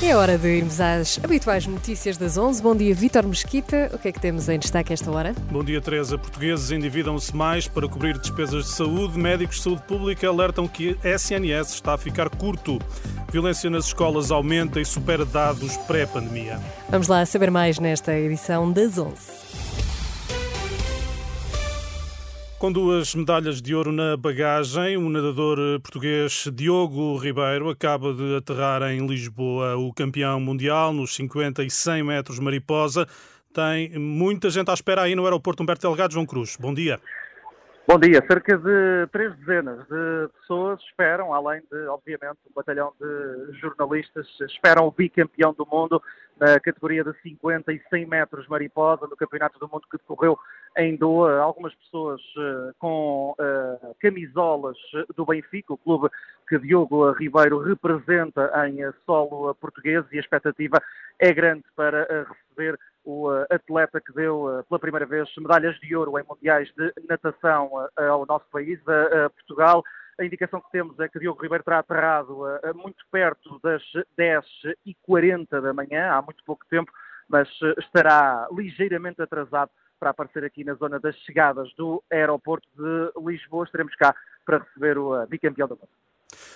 É hora de irmos às habituais notícias das 11. Bom dia, Vítor Mesquita. O que é que temos em destaque esta hora? Bom dia, Teresa. Portugueses endividam-se mais para cobrir despesas de saúde. Médicos de saúde pública alertam que a SNS está a ficar curto. Violência nas escolas aumenta e supera dados pré-pandemia. Vamos lá saber mais nesta edição das 11. Com duas medalhas de ouro na bagagem, o nadador português Diogo Ribeiro acaba de aterrar em Lisboa. O campeão mundial nos 50 e 100 metros mariposa tem muita gente à espera aí no aeroporto Humberto Delgado. João Cruz, bom dia. Bom dia. Cerca de três dezenas de pessoas esperam, além de, obviamente, um batalhão de jornalistas, esperam o bicampeão do mundo na categoria de 50 e 100 metros mariposa no Campeonato do Mundo que decorreu em Doha. Algumas pessoas uh, com uh, camisolas do Benfica, o clube que Diogo Ribeiro representa em solo português e a expectativa é grande para receber o atleta que deu pela primeira vez medalhas de ouro em mundiais de natação ao nosso país, a Portugal. A indicação que temos é que Diogo Ribeiro terá aterrado muito perto das 10h40 da manhã, há muito pouco tempo, mas estará ligeiramente atrasado para aparecer aqui na zona das chegadas do aeroporto de Lisboa. Estaremos cá para receber o bicampeão do mundo.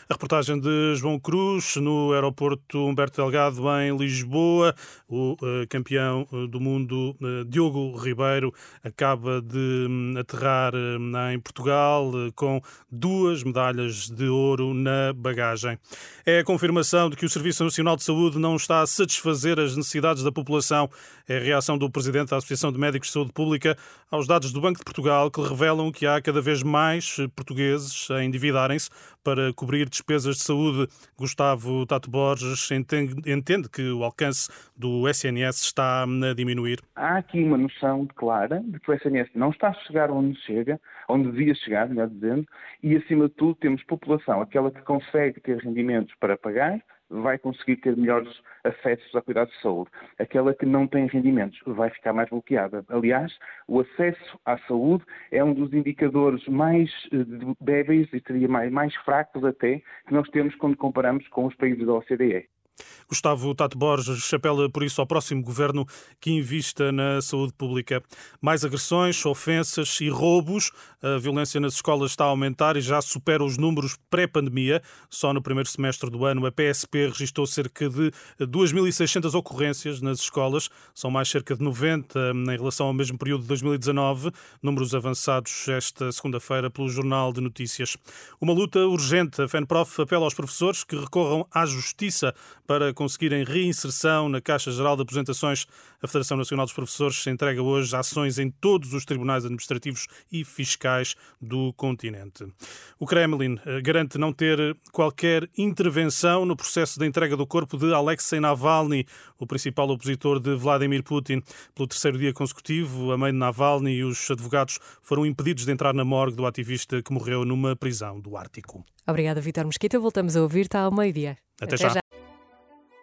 A reportagem de João Cruz no aeroporto Humberto Delgado em Lisboa. O uh, campeão eh, do mundo uh, Diogo Ribeiro acaba de um, aterrar uh, em Portugal com duas medalhas de ouro na bagagem. É a confirmação de que o Serviço Nacional de Saúde não está a satisfazer as necessidades da população. É a reação do presidente da Associação de Médicos de Saúde Pública aos dados do Banco de Portugal que revelam que há cada vez mais portugueses a endividarem-se para cobrir despesas de saúde. Gustavo Tato Borges entende, que o alcance do SNS está a diminuir? Há aqui uma noção clara de que o SNS não está a chegar onde chega, onde devia chegar, melhor dizendo, e acima de tudo temos população, aquela que consegue ter rendimentos para pagar, vai conseguir ter melhores acessos a cuidados de saúde. Aquela que não tem rendimentos vai ficar mais bloqueada. Aliás, o acesso à saúde é um dos indicadores mais eh, débeis e seria mais, mais fracos até que nós temos quando comparamos com os países da OCDE. Gustavo Tato Borges apela por isso ao próximo governo que invista na saúde pública. Mais agressões, ofensas e roubos. A violência nas escolas está a aumentar e já supera os números pré-pandemia. Só no primeiro semestre do ano, a PSP registrou cerca de 2.600 ocorrências nas escolas. São mais cerca de 90 em relação ao mesmo período de 2019. Números avançados esta segunda-feira pelo Jornal de Notícias. Uma luta urgente. A FENPROF apela aos professores que recorram à justiça para conseguirem reinserção na Caixa Geral de Aposentações. A Federação Nacional dos Professores entrega hoje ações em todos os tribunais administrativos e fiscais do continente. O Kremlin eh, garante não ter qualquer intervenção no processo de entrega do corpo de Alexei Navalny, o principal opositor de Vladimir Putin. Pelo terceiro dia consecutivo, a mãe de Navalny e os advogados foram impedidos de entrar na morgue do ativista que morreu numa prisão do Ártico. Obrigada, Vitor Mesquita. Voltamos a ouvir-te ao meio-dia. Até, Até já. já.